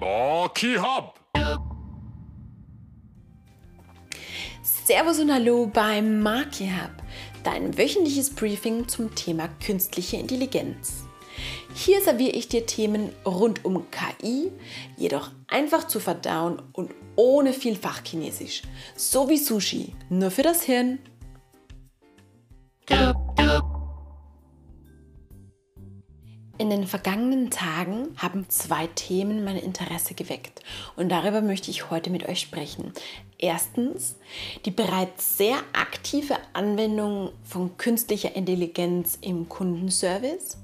Marky Hub. Servus und Hallo beim Marky Hub, dein wöchentliches Briefing zum Thema künstliche Intelligenz. Hier serviere ich dir Themen rund um KI, jedoch einfach zu verdauen und ohne viel Fachchinesisch. So wie Sushi, nur für das Hirn. In den vergangenen Tagen haben zwei Themen mein Interesse geweckt und darüber möchte ich heute mit euch sprechen. Erstens die bereits sehr aktive Anwendung von künstlicher Intelligenz im Kundenservice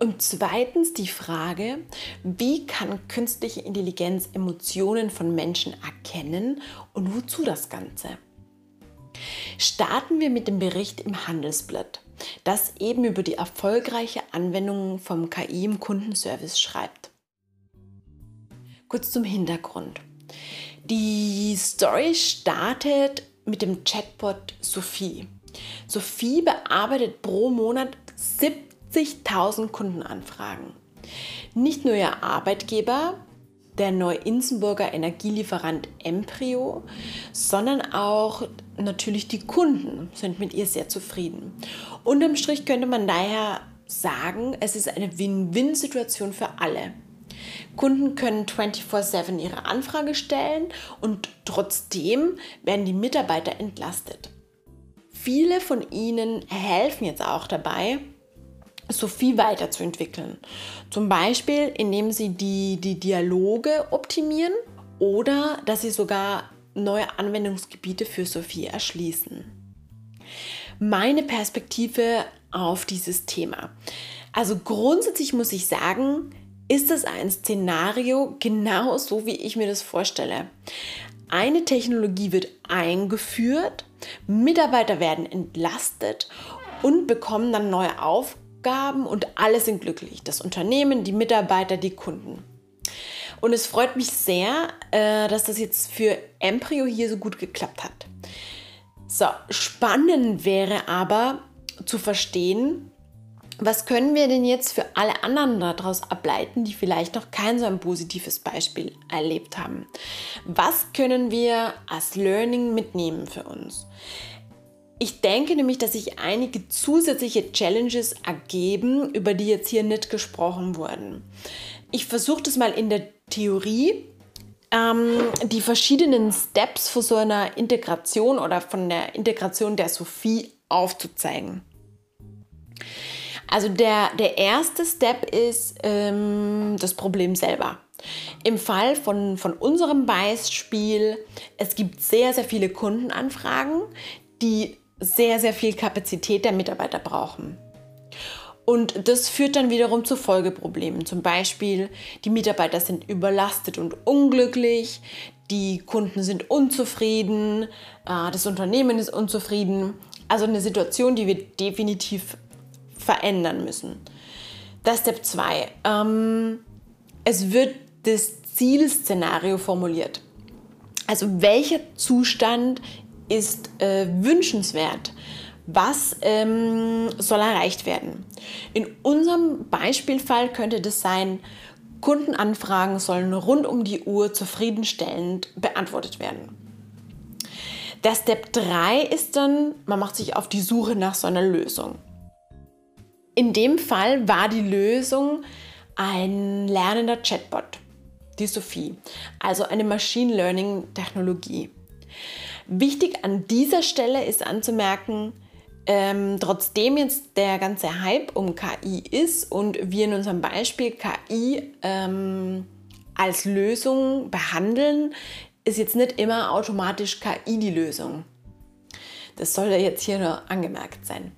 und zweitens die Frage, wie kann künstliche Intelligenz Emotionen von Menschen erkennen und wozu das Ganze? Starten wir mit dem Bericht im Handelsblatt, das eben über die erfolgreiche Anwendung vom KI im Kundenservice schreibt. Kurz zum Hintergrund. Die Story startet mit dem Chatbot Sophie. Sophie bearbeitet pro Monat 70 70.000 Kundenanfragen. Nicht nur ihr Arbeitgeber, der Neu-Insenburger Energielieferant Emprio, sondern auch natürlich die Kunden sind mit ihr sehr zufrieden. Unterm Strich könnte man daher sagen, es ist eine Win-Win-Situation für alle. Kunden können 24/7 ihre Anfrage stellen und trotzdem werden die Mitarbeiter entlastet. Viele von ihnen helfen jetzt auch dabei, Sophie weiterzuentwickeln. Zum Beispiel, indem sie die, die Dialoge optimieren oder dass sie sogar neue Anwendungsgebiete für Sophie erschließen. Meine Perspektive auf dieses Thema. Also grundsätzlich muss ich sagen, ist es ein Szenario genau so, wie ich mir das vorstelle. Eine Technologie wird eingeführt, Mitarbeiter werden entlastet und bekommen dann neue Aufgaben Aufgaben und alle sind glücklich. Das Unternehmen, die Mitarbeiter, die Kunden. Und es freut mich sehr, äh, dass das jetzt für Embryo hier so gut geklappt hat. So, spannend wäre aber zu verstehen, was können wir denn jetzt für alle anderen daraus ableiten, die vielleicht noch kein so ein positives Beispiel erlebt haben? Was können wir als Learning mitnehmen für uns? Ich denke nämlich, dass sich einige zusätzliche Challenges ergeben, über die jetzt hier nicht gesprochen wurden. Ich versuche das mal in der Theorie, ähm, die verschiedenen Steps für so eine Integration oder von der Integration der Sophie aufzuzeigen. Also der, der erste Step ist ähm, das Problem selber. Im Fall von, von unserem Beispiel, es gibt sehr, sehr viele Kundenanfragen, die sehr, sehr viel Kapazität der Mitarbeiter brauchen. Und das führt dann wiederum zu Folgeproblemen. Zum Beispiel, die Mitarbeiter sind überlastet und unglücklich, die Kunden sind unzufrieden, äh, das Unternehmen ist unzufrieden. Also eine Situation, die wir definitiv verändern müssen. Das Step 2. Ähm, es wird das Zielszenario formuliert. Also welcher Zustand ist äh, wünschenswert? Was ähm, soll erreicht werden? In unserem Beispielfall könnte das sein, Kundenanfragen sollen rund um die Uhr zufriedenstellend beantwortet werden. Der Step 3 ist dann, man macht sich auf die Suche nach so einer Lösung. In dem Fall war die Lösung ein lernender Chatbot, die Sophie, also eine Machine Learning Technologie. Wichtig an dieser Stelle ist anzumerken, ähm, trotzdem jetzt der ganze Hype um KI ist und wir in unserem Beispiel KI ähm, als Lösung behandeln, ist jetzt nicht immer automatisch KI die Lösung. Das soll jetzt hier nur angemerkt sein.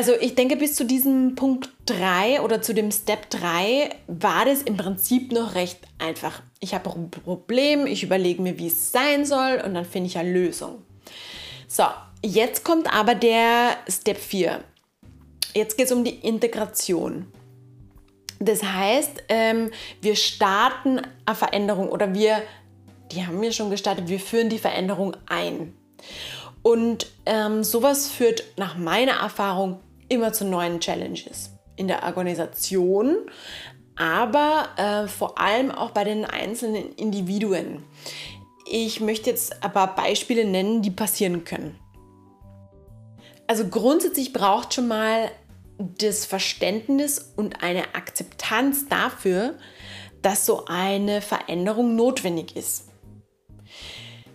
Also ich denke, bis zu diesem Punkt 3 oder zu dem Step 3 war das im Prinzip noch recht einfach. Ich habe ein Problem, ich überlege mir, wie es sein soll und dann finde ich eine Lösung. So, jetzt kommt aber der Step 4. Jetzt geht es um die Integration. Das heißt, ähm, wir starten eine Veränderung oder wir, die haben wir schon gestartet, wir führen die Veränderung ein. Und ähm, sowas führt nach meiner Erfahrung immer zu neuen Challenges in der Organisation, aber äh, vor allem auch bei den einzelnen Individuen. Ich möchte jetzt ein paar Beispiele nennen, die passieren können. Also grundsätzlich braucht schon mal das Verständnis und eine Akzeptanz dafür, dass so eine Veränderung notwendig ist.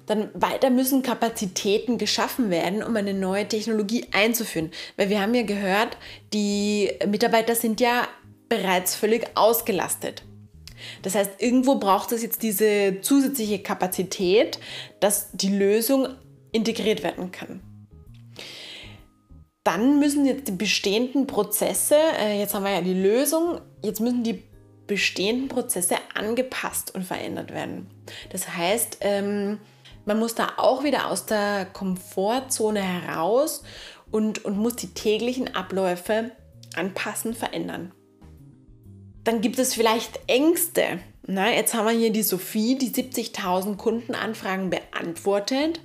Dann weiter müssen Kapazitäten geschaffen werden, um eine neue Technologie einzuführen. Weil wir haben ja gehört, die Mitarbeiter sind ja bereits völlig ausgelastet. Das heißt, irgendwo braucht es jetzt diese zusätzliche Kapazität, dass die Lösung integriert werden kann. Dann müssen jetzt die bestehenden Prozesse, äh, jetzt haben wir ja die Lösung, jetzt müssen die bestehenden Prozesse angepasst und verändert werden. Das heißt, ähm, man muss da auch wieder aus der Komfortzone heraus und, und muss die täglichen Abläufe anpassen, verändern. Dann gibt es vielleicht Ängste. Na, jetzt haben wir hier die Sophie, die 70.000 Kundenanfragen beantwortet.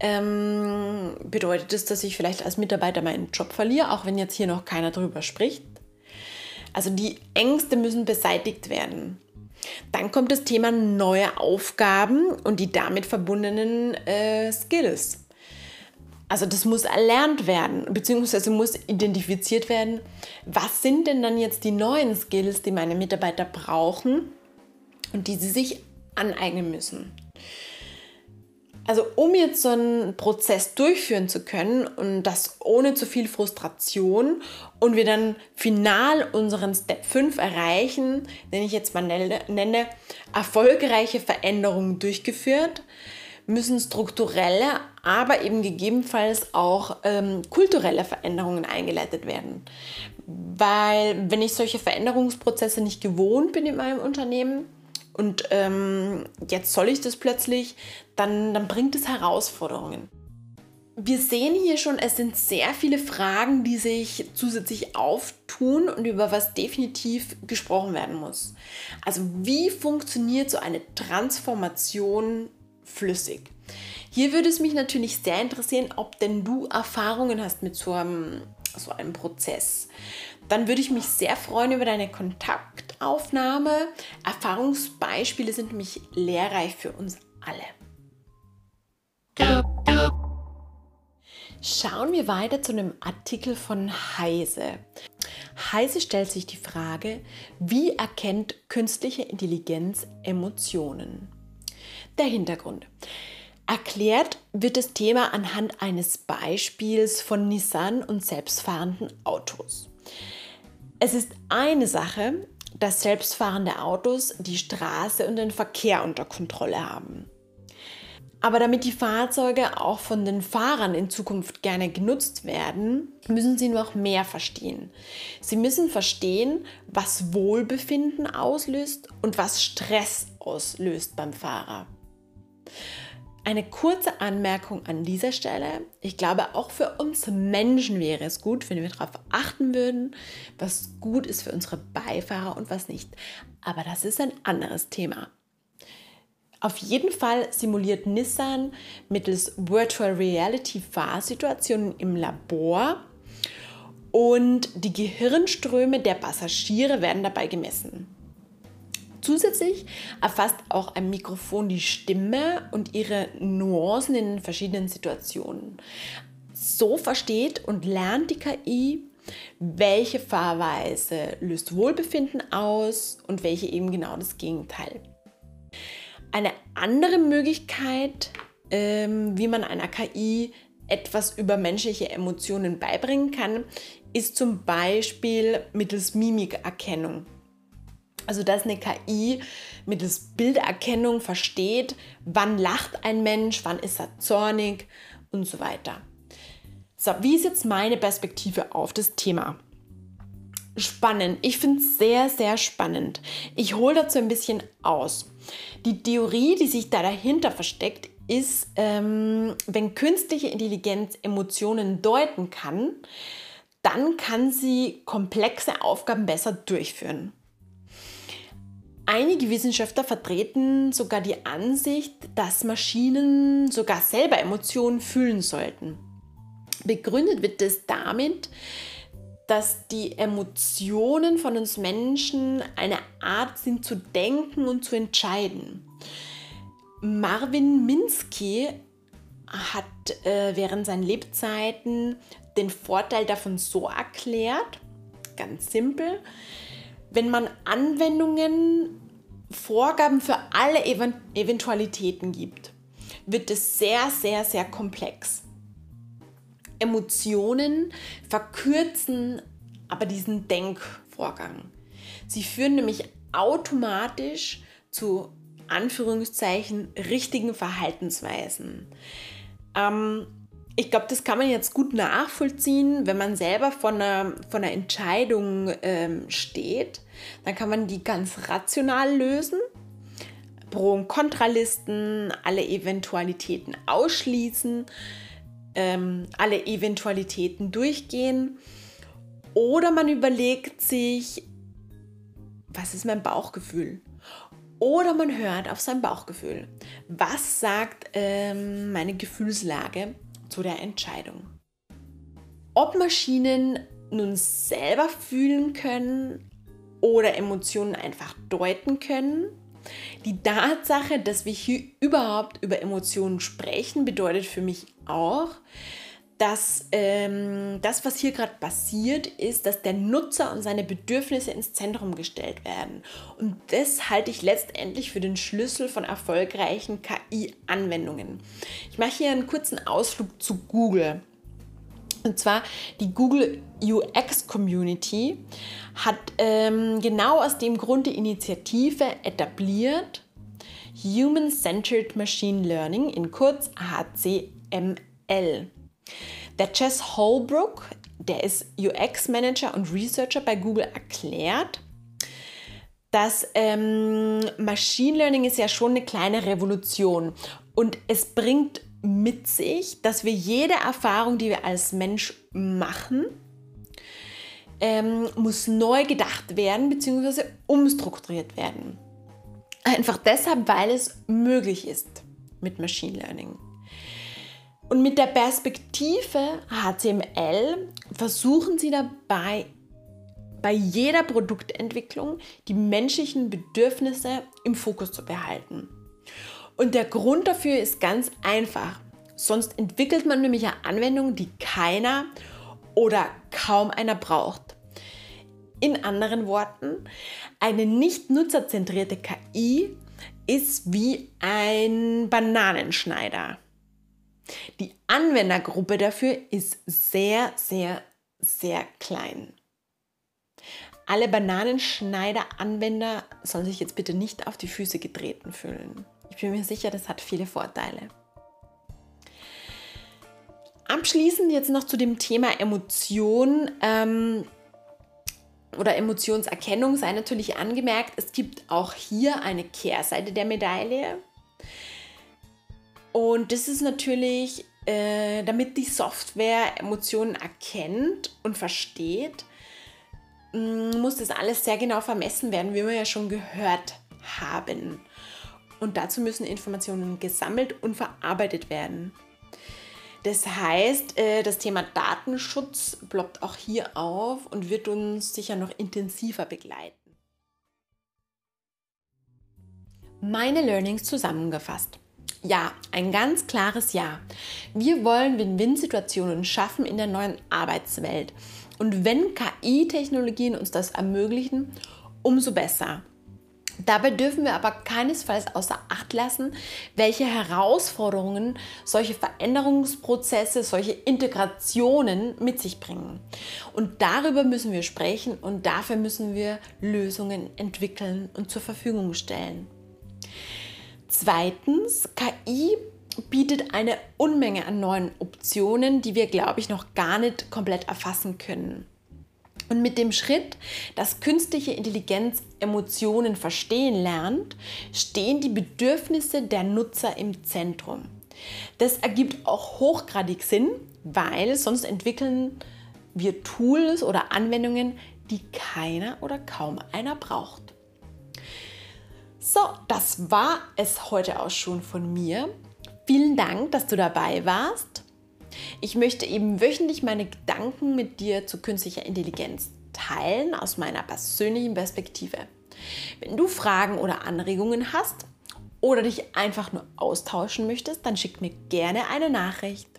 Ähm, bedeutet das, dass ich vielleicht als Mitarbeiter meinen Job verliere, auch wenn jetzt hier noch keiner drüber spricht? Also die Ängste müssen beseitigt werden. Dann kommt das Thema neue Aufgaben und die damit verbundenen äh, Skills. Also das muss erlernt werden, beziehungsweise muss identifiziert werden, was sind denn dann jetzt die neuen Skills, die meine Mitarbeiter brauchen und die sie sich aneignen müssen. Also um jetzt so einen Prozess durchführen zu können und das ohne zu viel Frustration und wir dann final unseren Step 5 erreichen, den ich jetzt mal nenne, erfolgreiche Veränderungen durchgeführt, müssen strukturelle, aber eben gegebenenfalls auch ähm, kulturelle Veränderungen eingeleitet werden. Weil wenn ich solche Veränderungsprozesse nicht gewohnt bin in meinem Unternehmen, und ähm, jetzt soll ich das plötzlich, dann, dann bringt es Herausforderungen. Wir sehen hier schon, es sind sehr viele Fragen, die sich zusätzlich auftun und über was definitiv gesprochen werden muss. Also wie funktioniert so eine Transformation flüssig? Hier würde es mich natürlich sehr interessieren, ob denn du Erfahrungen hast mit so einem, so einem Prozess dann würde ich mich sehr freuen über deine Kontaktaufnahme. Erfahrungsbeispiele sind nämlich lehrreich für uns alle. Schauen wir weiter zu einem Artikel von Heise. Heise stellt sich die Frage, wie erkennt künstliche Intelligenz Emotionen? Der Hintergrund. Erklärt wird das Thema anhand eines Beispiels von Nissan und selbstfahrenden Autos. Es ist eine Sache, dass selbstfahrende Autos die Straße und den Verkehr unter Kontrolle haben. Aber damit die Fahrzeuge auch von den Fahrern in Zukunft gerne genutzt werden, müssen sie noch mehr verstehen. Sie müssen verstehen, was Wohlbefinden auslöst und was Stress auslöst beim Fahrer. Eine kurze Anmerkung an dieser Stelle. Ich glaube, auch für uns Menschen wäre es gut, wenn wir darauf achten würden, was gut ist für unsere Beifahrer und was nicht. Aber das ist ein anderes Thema. Auf jeden Fall simuliert Nissan mittels Virtual Reality Fahrsituationen im Labor und die Gehirnströme der Passagiere werden dabei gemessen. Zusätzlich erfasst auch ein Mikrofon die Stimme und ihre Nuancen in verschiedenen Situationen. So versteht und lernt die KI, welche Fahrweise löst Wohlbefinden aus und welche eben genau das Gegenteil. Eine andere Möglichkeit, ähm, wie man einer KI etwas über menschliche Emotionen beibringen kann, ist zum Beispiel mittels Mimikerkennung. Also dass eine KI mittels Bilderkennung versteht, wann lacht ein Mensch, wann ist er zornig und so weiter. So, wie ist jetzt meine Perspektive auf das Thema? Spannend. Ich finde es sehr, sehr spannend. Ich hole dazu ein bisschen aus. Die Theorie, die sich da dahinter versteckt, ist, ähm, wenn künstliche Intelligenz Emotionen deuten kann, dann kann sie komplexe Aufgaben besser durchführen. Einige Wissenschaftler vertreten sogar die Ansicht, dass Maschinen sogar selber Emotionen fühlen sollten. Begründet wird es damit, dass die Emotionen von uns Menschen eine Art sind zu denken und zu entscheiden. Marvin Minsky hat äh, während seinen Lebzeiten den Vorteil davon so erklärt, ganz simpel, wenn man Anwendungen, Vorgaben für alle Even Eventualitäten gibt, wird es sehr, sehr, sehr komplex. Emotionen verkürzen aber diesen Denkvorgang. Sie führen nämlich automatisch zu Anführungszeichen richtigen Verhaltensweisen. Ähm, ich glaube, das kann man jetzt gut nachvollziehen, wenn man selber vor einer, vor einer Entscheidung ähm, steht. Dann kann man die ganz rational lösen. Pro- und Kontralisten, alle Eventualitäten ausschließen, ähm, alle Eventualitäten durchgehen. Oder man überlegt sich, was ist mein Bauchgefühl? Oder man hört auf sein Bauchgefühl. Was sagt ähm, meine Gefühlslage zu der Entscheidung? Ob Maschinen nun selber fühlen können oder Emotionen einfach deuten können. Die Tatsache, dass wir hier überhaupt über Emotionen sprechen, bedeutet für mich auch, dass ähm, das, was hier gerade passiert, ist, dass der Nutzer und seine Bedürfnisse ins Zentrum gestellt werden. Und das halte ich letztendlich für den Schlüssel von erfolgreichen KI-Anwendungen. Ich mache hier einen kurzen Ausflug zu Google. Und zwar die Google UX Community hat ähm, genau aus dem Grund die Initiative etabliert, Human Centered Machine Learning, in kurz HCML. Der Jess Holbrook, der ist UX-Manager und Researcher bei Google, erklärt, dass ähm, Machine Learning ist ja schon eine kleine Revolution und es bringt mit sich, dass wir jede Erfahrung, die wir als Mensch machen, ähm, muss neu gedacht werden bzw. umstrukturiert werden. Einfach deshalb, weil es möglich ist mit Machine Learning. Und mit der Perspektive HTML versuchen sie dabei, bei jeder Produktentwicklung die menschlichen Bedürfnisse im Fokus zu behalten. Und der Grund dafür ist ganz einfach. Sonst entwickelt man nämlich eine Anwendung, die keiner oder kaum einer braucht. In anderen Worten, eine nicht nutzerzentrierte KI ist wie ein Bananenschneider. Die Anwendergruppe dafür ist sehr, sehr, sehr klein. Alle Bananenschneider-Anwender sollen sich jetzt bitte nicht auf die Füße getreten fühlen. Ich bin mir sicher, das hat viele Vorteile. Abschließend jetzt noch zu dem Thema Emotion ähm, oder Emotionserkennung sei natürlich angemerkt, es gibt auch hier eine Kehrseite der Medaille. Und das ist natürlich, äh, damit die Software Emotionen erkennt und versteht, mm, muss das alles sehr genau vermessen werden, wie wir ja schon gehört haben. Und dazu müssen Informationen gesammelt und verarbeitet werden. Das heißt, äh, das Thema Datenschutz ploppt auch hier auf und wird uns sicher noch intensiver begleiten. Meine Learnings zusammengefasst. Ja, ein ganz klares Ja. Wir wollen Win-Win-Situationen schaffen in der neuen Arbeitswelt. Und wenn KI-Technologien uns das ermöglichen, umso besser. Dabei dürfen wir aber keinesfalls außer Acht lassen, welche Herausforderungen solche Veränderungsprozesse, solche Integrationen mit sich bringen. Und darüber müssen wir sprechen und dafür müssen wir Lösungen entwickeln und zur Verfügung stellen. Zweitens, KI bietet eine Unmenge an neuen Optionen, die wir, glaube ich, noch gar nicht komplett erfassen können. Und mit dem Schritt, dass künstliche Intelligenz Emotionen verstehen lernt, stehen die Bedürfnisse der Nutzer im Zentrum. Das ergibt auch hochgradig Sinn, weil sonst entwickeln wir Tools oder Anwendungen, die keiner oder kaum einer braucht. So, das war es heute auch schon von mir. Vielen Dank, dass du dabei warst. Ich möchte eben wöchentlich meine Gedanken mit dir zu künstlicher Intelligenz teilen aus meiner persönlichen Perspektive. Wenn du Fragen oder Anregungen hast oder dich einfach nur austauschen möchtest, dann schick mir gerne eine Nachricht.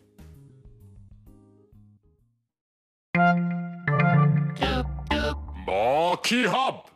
Monkey Hub!